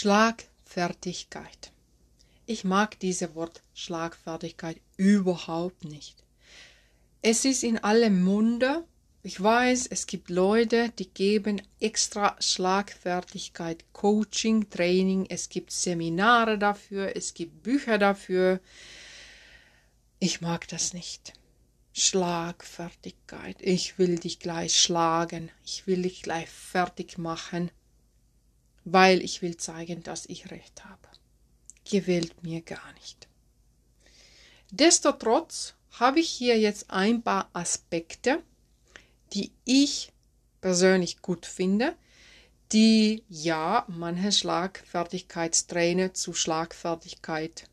Schlagfertigkeit. Ich mag dieses Wort Schlagfertigkeit überhaupt nicht. Es ist in allem Munde. Ich weiß, es gibt Leute, die geben extra Schlagfertigkeit, Coaching, Training. Es gibt Seminare dafür, es gibt Bücher dafür. Ich mag das nicht. Schlagfertigkeit. Ich will dich gleich schlagen. Ich will dich gleich fertig machen, weil ich will zeigen, dass ich recht habe. Gewählt mir gar nicht. Destotrotz habe ich hier jetzt ein paar Aspekte, die ich persönlich gut finde, die ja manche Schlagfertigkeitstrainer zu Schlagfertigkeit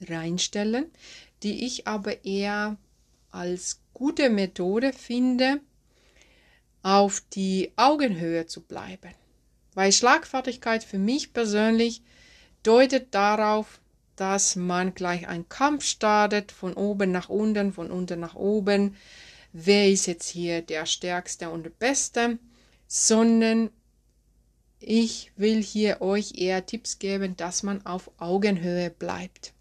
reinstellen, die ich aber eher als gute Methode finde, auf die Augenhöhe zu bleiben. Weil Schlagfertigkeit für mich persönlich deutet darauf, dass man gleich einen Kampf startet, von oben nach unten, von unten nach oben. Wer ist jetzt hier der Stärkste und der Beste? Sondern ich will hier euch eher Tipps geben, dass man auf Augenhöhe bleibt.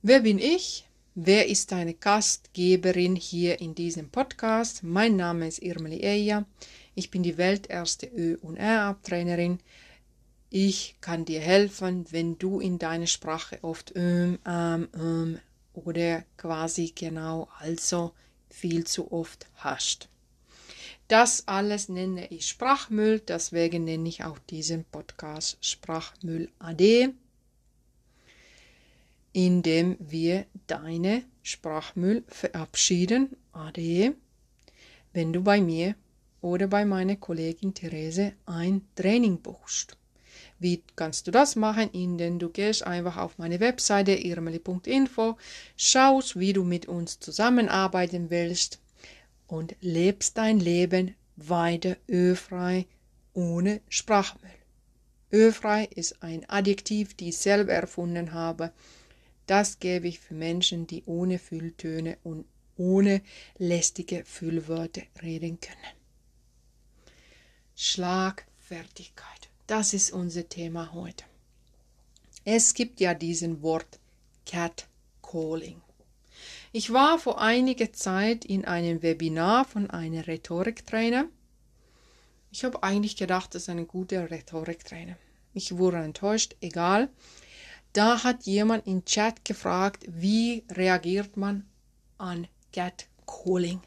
Wer bin ich? Wer ist deine Gastgeberin hier in diesem Podcast? Mein Name ist Irmeli Eja. Ich bin die welterste Ö- und R-Trainerin. Ich kann dir helfen, wenn du in deiner Sprache oft ähm, ähm, ähm oder quasi genau also viel zu oft hast. Das alles nenne ich Sprachmüll, deswegen nenne ich auch diesen Podcast Sprachmüll AD indem wir deine Sprachmüll verabschieden, Ade, wenn du bei mir oder bei meiner Kollegin Therese ein Training buchst. Wie kannst du das machen? Indem du gehst einfach auf meine Webseite irmeli.info, schaust, wie du mit uns zusammenarbeiten willst und lebst dein Leben weiter ölfrei ohne Sprachmüll. Ölfrei ist ein Adjektiv, die ich selber erfunden habe das gebe ich für Menschen, die ohne Fülltöne und ohne lästige Füllwörter reden können. Schlagfertigkeit. Das ist unser Thema heute. Es gibt ja diesen Wort Catcalling. Ich war vor einiger Zeit in einem Webinar von einem Rhetoriktrainer. Ich habe eigentlich gedacht, das ist ein guter Rhetoriktrainer. Ich wurde enttäuscht, egal. Da hat jemand im Chat gefragt, wie reagiert man an Catcalling.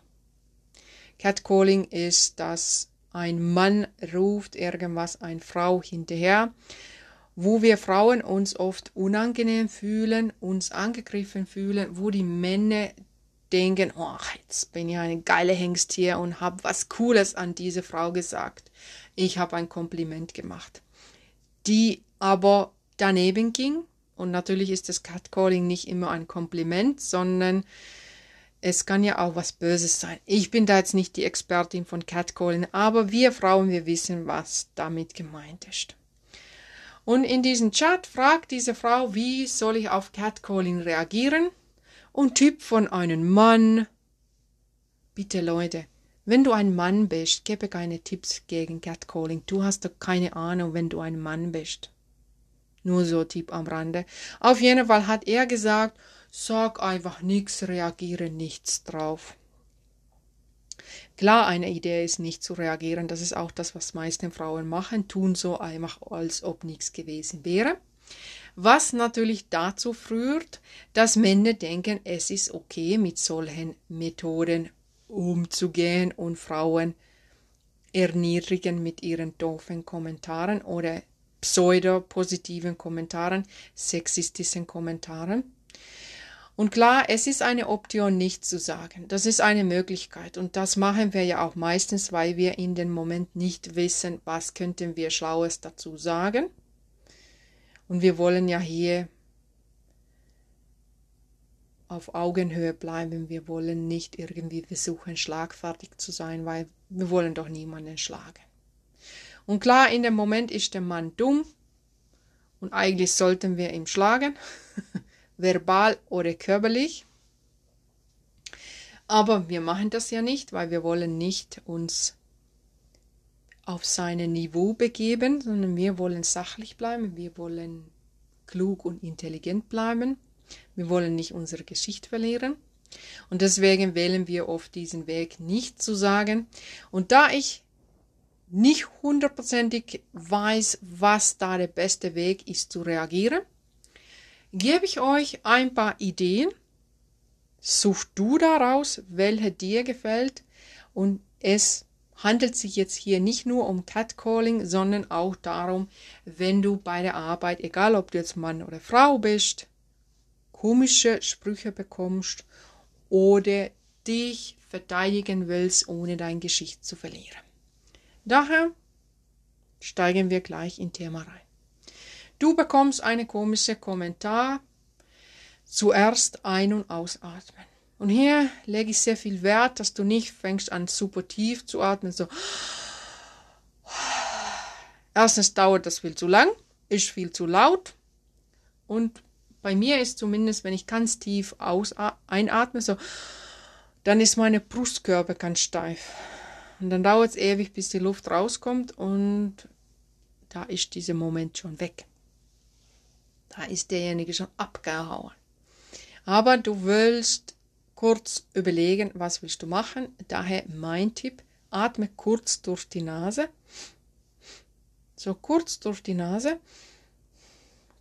Catcalling ist, dass ein Mann ruft irgendwas eine Frau hinterher, wo wir Frauen uns oft unangenehm fühlen, uns angegriffen fühlen, wo die Männer denken, oh, jetzt bin ich eine geile Hengst hier und habe was Cooles an diese Frau gesagt. Ich habe ein Kompliment gemacht. Die aber daneben ging und natürlich ist das Catcalling nicht immer ein Kompliment, sondern es kann ja auch was Böses sein. Ich bin da jetzt nicht die Expertin von Catcalling, aber wir Frauen, wir wissen, was damit gemeint ist. Und in diesem Chat fragt diese Frau, wie soll ich auf Catcalling reagieren? Und Typ von einem Mann. Bitte Leute, wenn du ein Mann bist, gebe keine Tipps gegen Catcalling. Du hast doch keine Ahnung, wenn du ein Mann bist. Nur so Tipp am Rande. Auf jeden Fall hat er gesagt, sag einfach nichts, reagiere nichts drauf. Klar, eine Idee ist nicht zu reagieren. Das ist auch das, was meisten Frauen machen, tun so einfach, als ob nichts gewesen wäre. Was natürlich dazu führt, dass Männer denken, es ist okay, mit solchen Methoden umzugehen und Frauen erniedrigen mit ihren doofen Kommentaren oder pseudo-positiven Kommentaren, sexistischen Kommentaren. Und klar, es ist eine Option, nicht zu sagen. Das ist eine Möglichkeit. Und das machen wir ja auch meistens, weil wir in dem Moment nicht wissen, was könnten wir Schlaues dazu sagen. Und wir wollen ja hier auf Augenhöhe bleiben. Wir wollen nicht irgendwie versuchen, schlagfertig zu sein, weil wir wollen doch niemanden schlagen. Und klar, in dem Moment ist der Mann dumm und eigentlich sollten wir ihn schlagen, verbal oder körperlich. Aber wir machen das ja nicht, weil wir wollen nicht uns auf sein Niveau begeben, sondern wir wollen sachlich bleiben, wir wollen klug und intelligent bleiben, wir wollen nicht unsere Geschichte verlieren. Und deswegen wählen wir oft diesen Weg nicht zu sagen. Und da ich nicht hundertprozentig weiß, was da der beste Weg ist zu reagieren, gebe ich euch ein paar Ideen. Such du daraus, welche dir gefällt. Und es handelt sich jetzt hier nicht nur um Catcalling, sondern auch darum, wenn du bei der Arbeit, egal ob du jetzt Mann oder Frau bist, komische Sprüche bekommst oder dich verteidigen willst, ohne dein Geschicht zu verlieren. Daher steigen wir gleich in Thema rein. Du bekommst einen komischen Kommentar. Zuerst ein- und ausatmen. Und hier lege ich sehr viel Wert, dass du nicht fängst an super tief zu atmen. So. Erstens dauert das viel zu lang, ist viel zu laut. Und bei mir ist zumindest, wenn ich ganz tief aus einatme, so, dann ist meine Brustkörper ganz steif. Und dann dauert es ewig, bis die Luft rauskommt und da ist dieser Moment schon weg. Da ist derjenige schon abgehauen. Aber du willst kurz überlegen, was willst du machen. Daher mein Tipp, atme kurz durch die Nase. So kurz durch die Nase,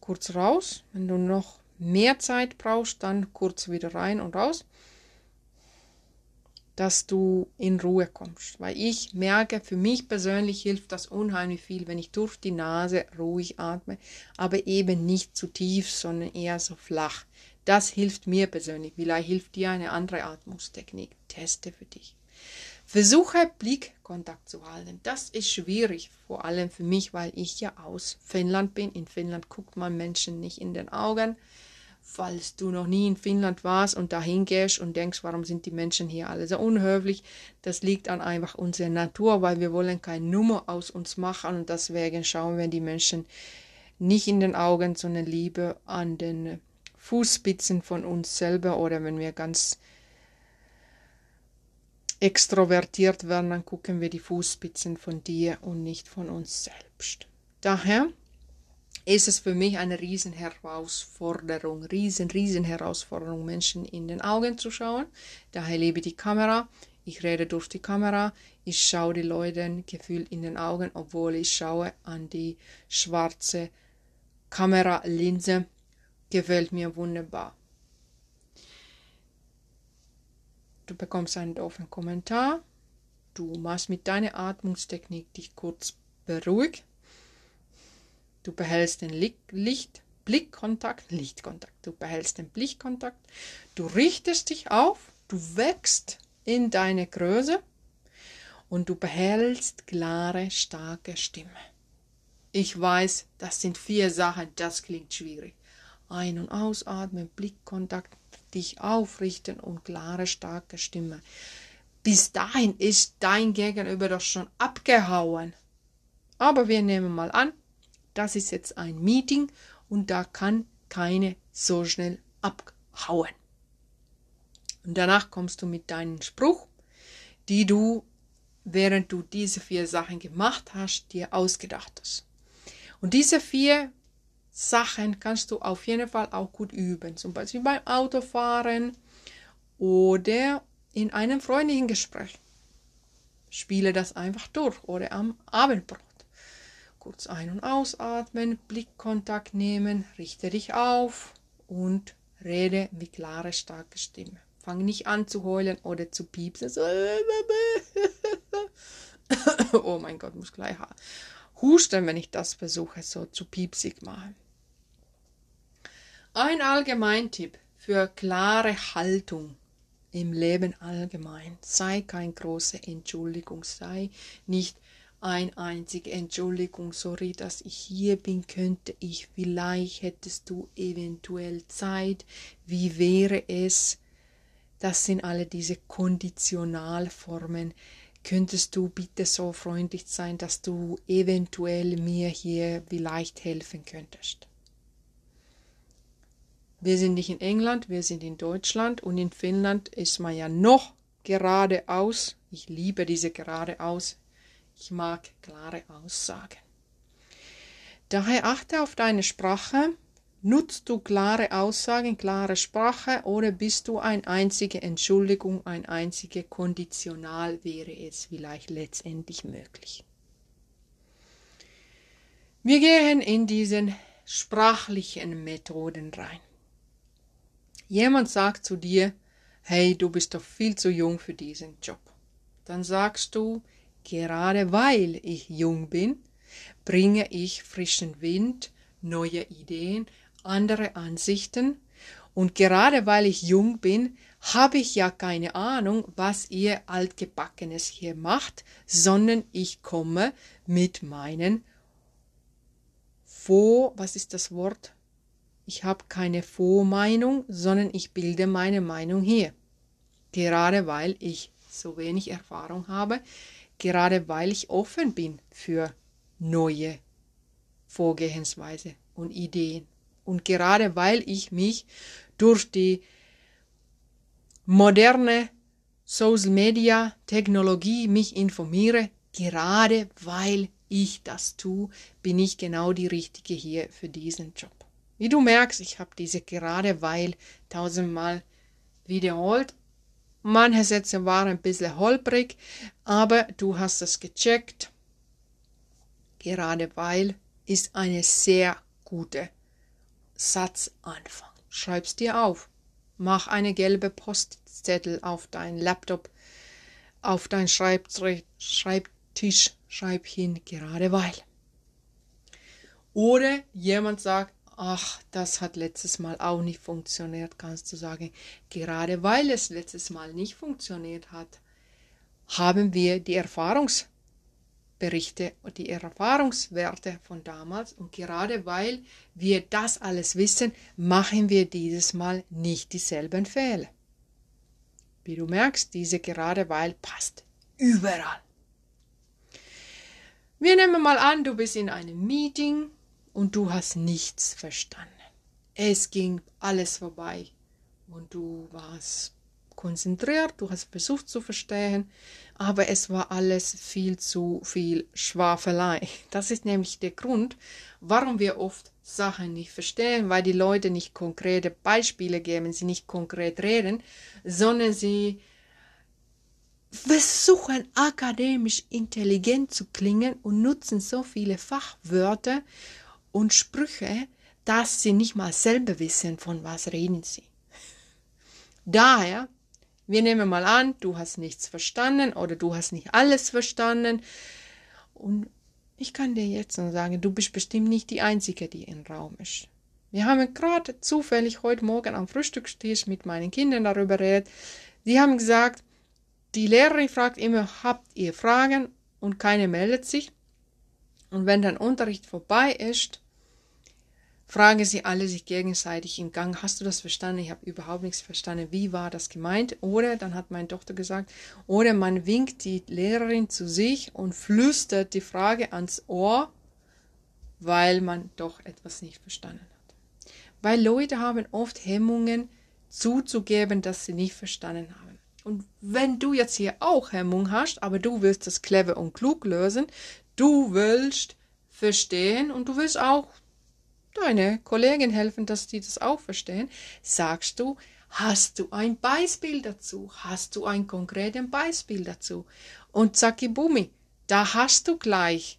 kurz raus. Wenn du noch mehr Zeit brauchst, dann kurz wieder rein und raus dass du in Ruhe kommst. Weil ich merke, für mich persönlich hilft das unheimlich viel, wenn ich durch die Nase ruhig atme, aber eben nicht zu tief, sondern eher so flach. Das hilft mir persönlich. Vielleicht hilft dir eine andere Atmungstechnik. Teste für dich. Versuche Blickkontakt zu halten. Das ist schwierig, vor allem für mich, weil ich ja aus Finnland bin. In Finnland guckt man Menschen nicht in den Augen falls du noch nie in Finnland warst und dahin gehst und denkst, warum sind die Menschen hier alle so unhöflich, das liegt an einfach unserer Natur, weil wir wollen keine Nummer aus uns machen und deswegen schauen wir die Menschen nicht in den Augen, sondern lieber an den Fußspitzen von uns selber oder wenn wir ganz extrovertiert werden, dann gucken wir die Fußspitzen von dir und nicht von uns selbst. Daher ist es für mich eine Riesenherausforderung, riesen, riesen Herausforderung, Menschen in den Augen zu schauen. Daher lebe die Kamera. Ich rede durch die Kamera. Ich schaue die Leute gefühlt in den Augen, obwohl ich schaue an die schwarze Kameralinse. Gefällt mir wunderbar. Du bekommst einen doofen Kommentar. Du machst mit deiner Atmungstechnik dich kurz beruhigt Du behältst den Licht, Blickkontakt, Lichtkontakt. Du behältst den Blickkontakt. Du richtest dich auf. Du wächst in deine Größe und du behältst klare, starke Stimme. Ich weiß, das sind vier Sachen, das klingt schwierig. Ein- und ausatmen, Blickkontakt, dich aufrichten und klare, starke Stimme. Bis dahin ist dein Gegenüber doch schon abgehauen. Aber wir nehmen mal an, das ist jetzt ein Meeting und da kann keine so schnell abhauen. Und danach kommst du mit deinem Spruch, die du, während du diese vier Sachen gemacht hast, dir ausgedacht hast. Und diese vier Sachen kannst du auf jeden Fall auch gut üben, zum Beispiel beim Autofahren oder in einem freundlichen Gespräch. Spiele das einfach durch oder am Abendbrot. Kurz ein- und ausatmen, Blickkontakt nehmen, richte dich auf und rede mit klarer, starker Stimme. Fang nicht an zu heulen oder zu piepsen. So, oh mein Gott, muss gleich husten, wenn ich das versuche, so zu piepsig machen. Ein Allgemeintipp für klare Haltung im Leben allgemein. Sei kein großer Entschuldigung, sei nicht ein einzige Entschuldigung, sorry, dass ich hier bin, könnte ich, vielleicht hättest du eventuell Zeit, wie wäre es? Das sind alle diese Konditionalformen. Könntest du bitte so freundlich sein, dass du eventuell mir hier vielleicht helfen könntest? Wir sind nicht in England, wir sind in Deutschland und in Finnland ist man ja noch geradeaus. Ich liebe diese geradeaus Ich mag klare Aussagen. Daher achte auf deine Sprache. Nutzt du klare Aussagen, klare Sprache oder bist du eine einzige Entschuldigung, ein einzige Konditional wäre es vielleicht letztendlich möglich. Wir gehen in diesen sprachlichen Methoden rein. Jemand sagt zu dir, hey, du bist doch viel zu jung für diesen Job. Dann sagst du, gerade weil ich jung bin, bringe ich frischen Wind, neue Ideen, andere Ansichten, und gerade weil ich jung bin, habe ich ja keine Ahnung, was ihr altgebackenes hier macht, sondern ich komme mit meinen vor, was ist das Wort? Ich habe keine Vormeinung, sondern ich bilde meine Meinung hier. Gerade weil ich so wenig Erfahrung habe, gerade weil ich offen bin für neue Vorgehensweise und Ideen. Und gerade weil ich mich durch die moderne Social Media Technologie mich informiere, gerade weil ich das tue, bin ich genau die Richtige hier für diesen Job. Wie du merkst, ich habe diese gerade weil tausendmal wiederholt. Manche Sätze waren ein bisschen holprig, aber du hast es gecheckt. Gerade weil ist eine sehr gute Satzanfang. Schreib's dir auf. Mach eine gelbe Postzettel auf dein Laptop, auf dein Schreibtisch, schreib hin, gerade weil. Oder jemand sagt, ach, das hat letztes Mal auch nicht funktioniert, kannst du sagen, gerade weil es letztes Mal nicht funktioniert hat, haben wir die Erfahrungsberichte und die Erfahrungswerte von damals und gerade weil wir das alles wissen, machen wir dieses Mal nicht dieselben Fehler. Wie du merkst, diese gerade weil passt überall. Wir nehmen mal an, du bist in einem Meeting und du hast nichts verstanden. Es ging alles vorbei und du warst konzentriert, du hast versucht zu verstehen, aber es war alles viel zu viel Schwafelei. Das ist nämlich der Grund, warum wir oft Sachen nicht verstehen, weil die Leute nicht konkrete Beispiele geben, sie nicht konkret reden, sondern sie versuchen akademisch intelligent zu klingen und nutzen so viele Fachwörter und Sprüche, dass sie nicht mal selber wissen, von was reden sie. Daher, wir nehmen mal an, du hast nichts verstanden oder du hast nicht alles verstanden. Und ich kann dir jetzt noch sagen, du bist bestimmt nicht die Einzige, die im Raum ist. Wir haben gerade zufällig heute Morgen am Frühstückstisch mit meinen Kindern darüber geredet. Sie haben gesagt, die Lehrerin fragt immer, habt ihr Fragen? Und keine meldet sich. Und wenn dann Unterricht vorbei ist, fragen sie alle sich gegenseitig im Gang, hast du das verstanden? Ich habe überhaupt nichts verstanden. Wie war das gemeint? Oder, dann hat meine Tochter gesagt, oder man winkt die Lehrerin zu sich und flüstert die Frage ans Ohr, weil man doch etwas nicht verstanden hat. Weil Leute haben oft Hemmungen zuzugeben, dass sie nicht verstanden haben. Und wenn du jetzt hier auch Hemmung hast, aber du willst das clever und klug lösen, du willst verstehen und du willst auch deine Kollegen helfen, dass die das auch verstehen, sagst du, hast du ein Beispiel dazu? Hast du ein konkretes Beispiel dazu? Und zacki bumi, da hast du gleich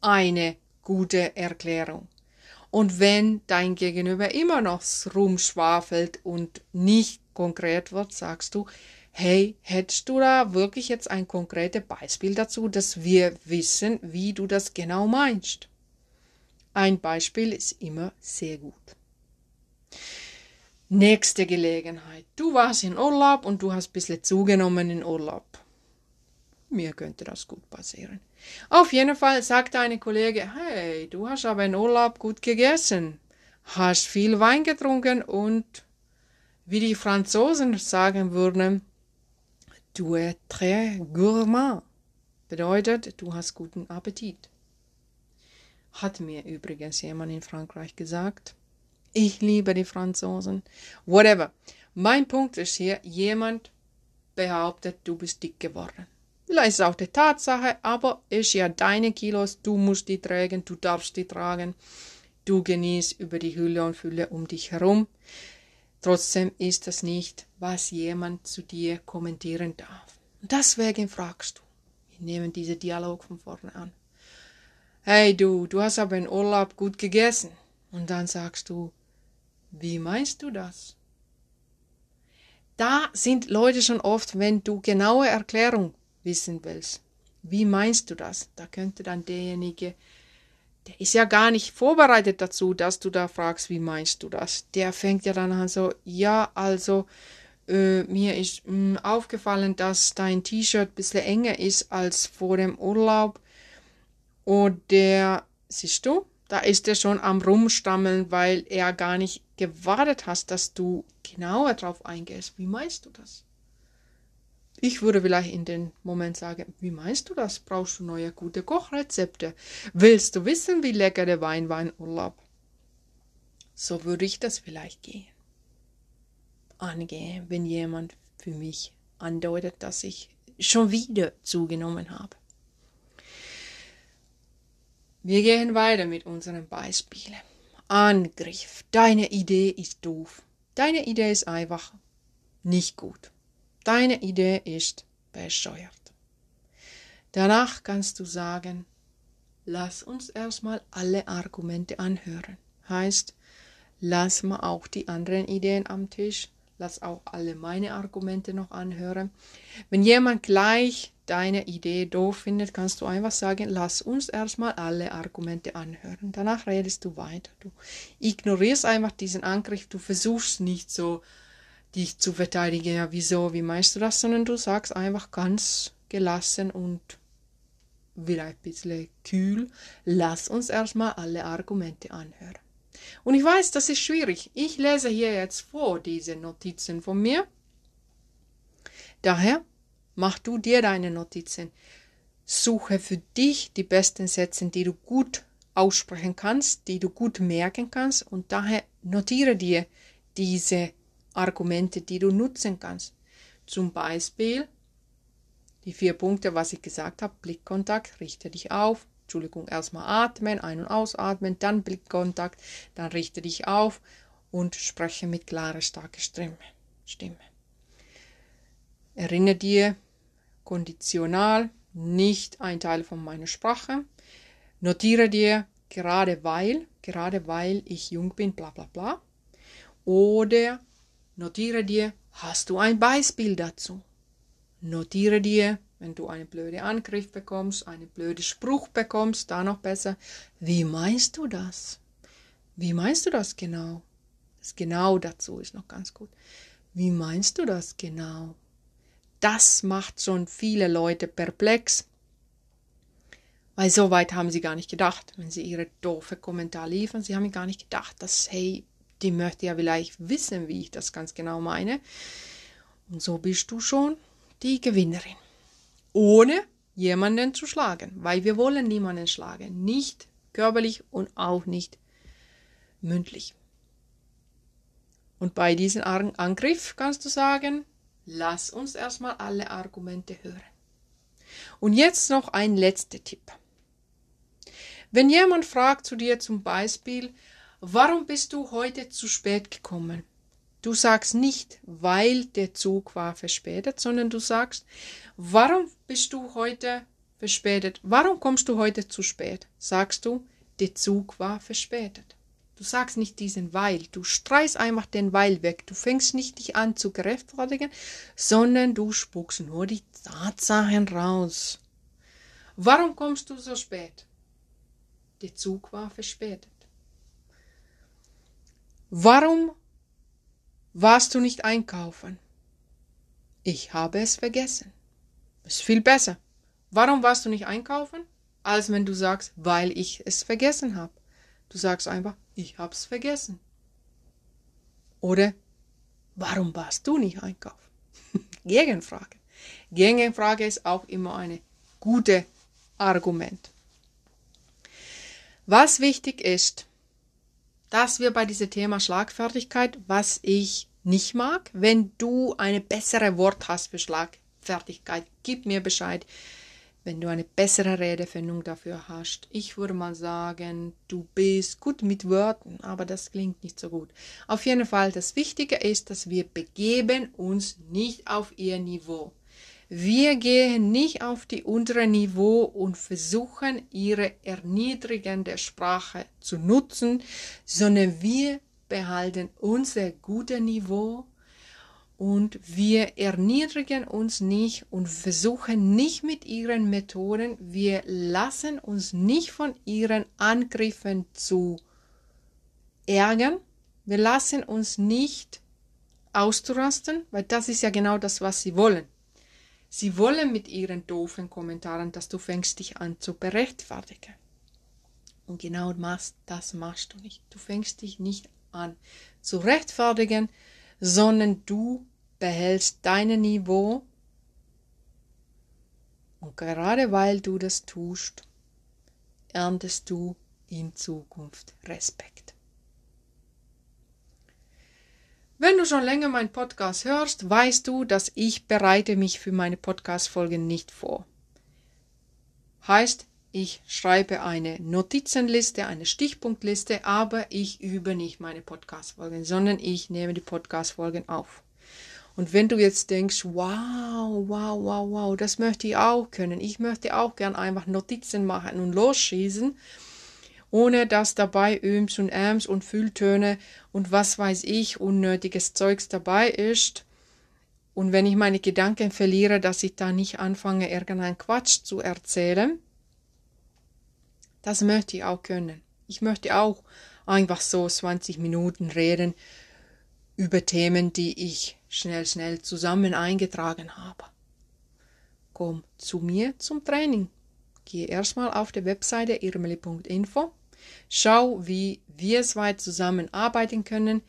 eine gute Erklärung. Und wenn dein Gegenüber immer noch rumschwafelt und nicht konkret wird, sagst du, hey, hättest du da wirklich jetzt ein konkretes Beispiel dazu, dass wir wissen, wie du das genau meinst? Ein Beispiel ist immer sehr gut. Nächste Gelegenheit. Du warst in Urlaub und du hast ein bisschen zugenommen in Urlaub. Mir könnte das gut passieren. Auf jeden Fall sagt deine Kollege, hey, du hast aber in Urlaub gut gegessen, hast viel Wein getrunken und, wie die Franzosen sagen würden, du es très gourmand. Bedeutet, du hast guten Appetit. Hat mir übrigens jemand in Frankreich gesagt. Ich liebe die Franzosen. Whatever. Mein Punkt ist hier, jemand behauptet, du bist dick geworden. Vielleicht ist auch die Tatsache, aber ist ja deine Kilos, du musst die tragen, du darfst die tragen. Du genießt über die Hülle und Fülle um dich herum. Trotzdem ist das nicht, was jemand zu dir kommentieren darf. Und deswegen fragst du. Wir nehmen diesen Dialog von vorne an. Hey du, du hast aber im Urlaub gut gegessen. Und dann sagst du, wie meinst du das? Da sind Leute schon oft, wenn du genaue Erklärung wissen willst. Wie meinst du das? Da könnte dann derjenige, der ist ja gar nicht vorbereitet dazu, dass du da fragst, wie meinst du das? Der fängt ja dann an so, ja, also äh, mir ist mh, mm, aufgefallen, dass dein T-Shirt ein bisschen enger ist als vor dem Urlaub. Und der, siehst du, da ist er schon am Rumstammeln, weil er gar nicht gewartet hast, dass du genauer drauf eingehst. Wie meinst du das? Ich würde vielleicht in dem Moment sagen, wie meinst du das? Brauchst du neue gute Kochrezepte? Willst du wissen, wie lecker der Wein war im Urlaub? So würde ich das vielleicht gehen. Angehen, wenn jemand für mich andeutet, dass ich schon wieder zugenommen habe. Wir gehen weiter mit unseren Beispielen. Angriff. Deine Idee ist doof. Deine Idee ist einfach nicht gut. Deine Idee ist bescheuert. Danach kannst du sagen, lass uns erstmal alle Argumente anhören. Heißt, lass mal auch die anderen Ideen am Tisch, lass auch alle meine Argumente noch anhören. Wenn jemand gleich deine Idee doof findet, kannst du einfach sagen, lass uns erstmal alle Argumente anhören. Danach redest du weiter. Du ignorierst einfach diesen Angriff, du versuchst nicht so, dich zu verteidigen, ja, wieso, wie meinst du das, sondern du sagst einfach ganz gelassen und vielleicht ein bisschen kühl, lass uns erstmal alle Argumente anhören. Und ich weiß, das ist schwierig. Ich lese hier jetzt vor diese Notizen von mir. Daher Mach du dir deine Notizen. Suche für dich die besten Sätze, die du gut aussprechen kannst, die du gut merken kannst und daher notiere dir diese Argumente, die du nutzen kannst. Zum Beispiel die vier Punkte, was ich gesagt habe, Blickkontakt, richte dich auf, Entschuldigung, erstmal atmen, ein- und ausatmen, dann Blickkontakt, dann richte dich auf und spreche mit klarer, starker Stimme. Stimme. Erinnere dir, konditional, nicht ein Teil von meiner Sprache. Notiere dir gerade weil, gerade weil ich jung bin, bla bla bla. Oder notiere dir, hast du ein Beispiel dazu? Notiere dir, wenn du einen blöden Angriff bekommst, einen blöden Spruch bekommst, da noch besser, wie meinst du das? Wie meinst du das genau? Das genau dazu ist noch ganz gut. Wie meinst du das genau? das macht schon viele Leute perplex. Weil so weit haben sie gar nicht gedacht, wenn sie ihre doofe Kommentar liefern. Sie haben gar nicht gedacht, dass, hey, die möchte ja vielleicht wissen, wie ich das ganz genau meine. Und so bist du schon die Gewinnerin. Ohne jemanden zu schlagen, weil wir wollen niemanden schlagen. Nicht körperlich und auch nicht mündlich. Und bei diesem Angriff kannst du sagen, Lass uns erstmal alle Argumente hören. Und jetzt noch ein letzter Tipp. Wenn jemand fragt zu dir zum Beispiel, warum bist du heute zu spät gekommen? Du sagst nicht, weil der Zug war verspätet, sondern du sagst, warum bist du heute verspätet? Warum kommst du heute zu spät? Sagst du, der Zug war verspätet. Du sagst nicht diesen Weil, du streichst einfach den Weil weg. Du fängst nicht dich an zu gerechtfertigen, sondern du spuckst nur die Tatsachen raus. Warum kommst du so spät? Der Zug war verspätet. Warum warst du nicht einkaufen? Ich habe es vergessen. Ist viel besser. Warum warst du nicht einkaufen? Als wenn du sagst, weil ich es vergessen habe. Du sagst einfach, ich hab's vergessen. Oder warum warst du nicht einkaufen? Gegenfrage. Gegenfrage ist auch immer eine gute Argument. Was wichtig ist, dass wir bei diesem Thema Schlagfertigkeit, was ich nicht mag, wenn du eine bessere Wort hast für Schlagfertigkeit, Fertigkeit. Gib mir Bescheid, wenn du eine bessere Redefindung dafür hast. Ich würde mal sagen, du bist gut mit Wörtern, aber das klingt nicht so gut. Auf jeden Fall, das Wichtige ist, dass wir begeben uns nicht auf ihr Niveau. Wir gehen nicht auf die untere Niveau und versuchen, ihre erniedrigende Sprache zu nutzen, sondern wir behalten unser gutes Niveau und wir erniedrigen uns nicht und versuchen nicht mit ihren Methoden, wir lassen uns nicht von ihren Angriffen zu ärgern, wir lassen uns nicht auszurasten, weil das ist ja genau das, was sie wollen. Sie wollen mit ihren doofen Kommentaren, dass du fängst dich an zu berechtfertigen. Und genau das machst du nicht. Du fängst dich nicht an zu rechtfertigen, sondern du behältst dein Niveau und gerade weil du das tust, erntest du in Zukunft Respekt. Wenn du schon länger meinen Podcast hörst, weißt du, dass ich bereite mich für meine Podcast-Folgen nicht vor. Heißt, ich schreibe eine Notizenliste, eine Stichpunktliste, aber ich übe nicht meine Podcast-Folgen, sondern ich nehme die Podcast-Folgen auf. Und wenn du jetzt denkst, wow, wow, wow, wow, das möchte ich auch können. Ich möchte auch gern einfach Notizen machen und losschießen, ohne dass dabei Öms und Äms und Fülltöne und was weiß ich, unnötiges Zeugs dabei ist. Und wenn ich meine Gedanken verliere, dass ich da nicht anfange, irgendeinen Quatsch zu erzählen, das möchte ich auch können. Ich möchte auch einfach so 20 Minuten reden über Themen, die ich schnell, schnell zusammen eingetragen habe. Komm zu mir zum Training. Gehe erstmal auf die Webseite irmeli.info. Schau, wie wir zwei zusammenarbeiten können.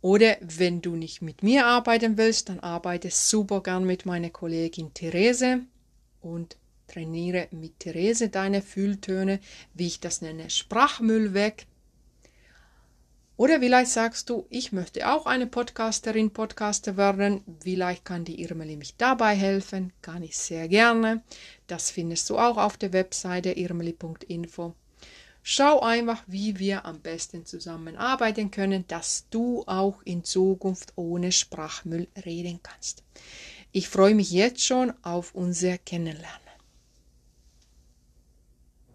Oder wenn du nicht mit mir arbeiten willst, dann arbeite super gern mit meiner Kollegin Therese und Trainiere mit Therese deine Fühltöne, wie ich das nenne, Sprachmüll weg. Oder vielleicht sagst du, ich möchte auch eine Podcasterin, Podcaster werden. Vielleicht kann die Irmeli mich dabei helfen. Kann ich sehr gerne. Das findest du auch auf der Webseite irmeli.info. Schau einfach, wie wir am besten zusammenarbeiten können, dass du auch in Zukunft ohne Sprachmüll reden kannst. Ich freue mich jetzt schon auf unser Kennenlernen.